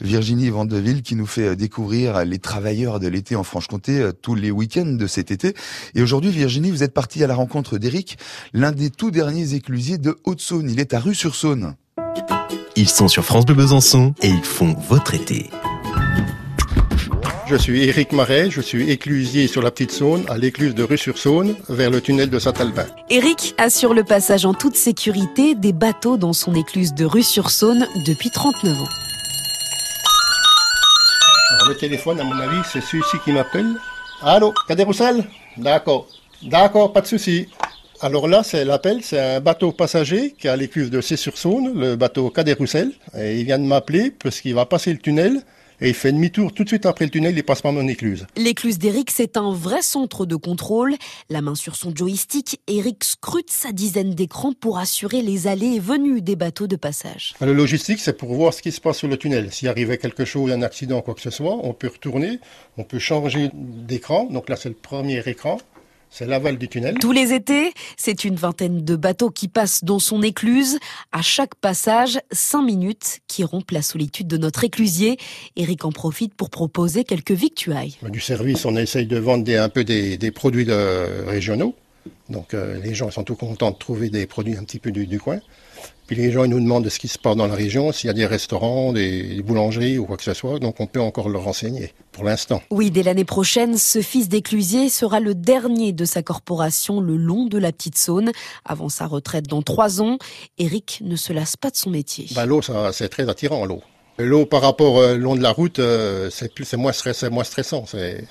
Virginie Vandeville qui nous fait découvrir les travailleurs de l'été en Franche-Comté tous les week-ends de cet été. Et aujourd'hui, Virginie, vous êtes partie à la rencontre d'Éric, l'un des tout derniers éclusiers de Haute-Saône. Il est à Rue-sur-Saône. Ils sont sur France Bleu Besançon et ils font votre été. Je suis Éric Marais, je suis éclusier sur la Petite Saône, à l'écluse de Rue-sur-Saône, vers le tunnel de Saint-Albin. Éric assure le passage en toute sécurité des bateaux dans son écluse de Rue-sur-Saône depuis 39 ans. Le téléphone, à mon avis, c'est celui-ci qui m'appelle. Allô, Cadet D'accord. D'accord, pas de souci. Alors là, c'est l'appel, c'est un bateau passager qui est à l'écluse de C-sur-Saône, le bateau Cadet Roussel. Et il vient de m'appeler parce qu'il va passer le tunnel et il fait demi-tour tout de suite après le tunnel, il passe par mon écluse. L'écluse d'Eric, c'est un vrai centre de contrôle. La main sur son joystick, Eric scrute sa dizaine d'écrans pour assurer les allées et venues des bateaux de passage. Le logistique, c'est pour voir ce qui se passe sur le tunnel. S'il arrivait quelque chose, un accident, quoi que ce soit, on peut retourner, on peut changer d'écran. Donc là, c'est le premier écran. C'est l'aval du tunnel. Tous les étés, c'est une vingtaine de bateaux qui passent dans son écluse. À chaque passage, cinq minutes qui rompent la solitude de notre éclusier. Eric en profite pour proposer quelques victuailles. Du service, on essaye de vendre un peu des, produits régionaux. Donc euh, les gens sont tout contents de trouver des produits un petit peu du coin. Puis les gens ils nous demandent de ce qui se passe dans la région, s'il y a des restaurants, des boulangeries ou quoi que ce soit. Donc on peut encore leur renseigner pour l'instant. Oui, dès l'année prochaine, ce fils d'éclusier sera le dernier de sa corporation le long de la Petite Saône. Avant sa retraite dans trois ans, Eric ne se lasse pas de son métier. Bah, l'eau, c'est très attirant, l'eau. L'eau par rapport au euh, long de la route, euh, c'est moins, moins stressant. C'est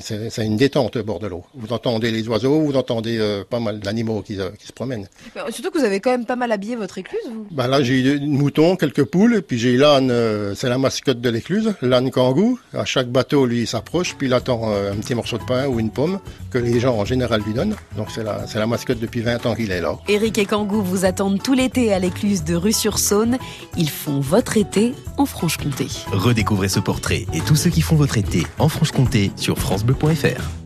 c'est une détente au bord de l'eau. Vous entendez les oiseaux, vous entendez euh, pas mal d'animaux qui, euh, qui, se promènent. Surtout que vous avez quand même pas mal habillé votre écluse, vous bah Là, j'ai des moutons, quelques poules, puis j'ai l'âne, euh, c'est la mascotte de l'écluse, l'âne kangou. À chaque bateau, lui, il s'approche, puis il attend un petit morceau de pain ou une pomme que les gens en général lui donnent. Donc c'est la, la mascotte depuis 20 ans qu'il est là. Éric et Kangou vous attendent tout l'été à l'écluse de Rue-sur-Saône. Ils font votre été en Franche-Comté. Redécouvrez ce portrait et tous ceux qui font votre été en Franche-Comté sur francebleu.fr.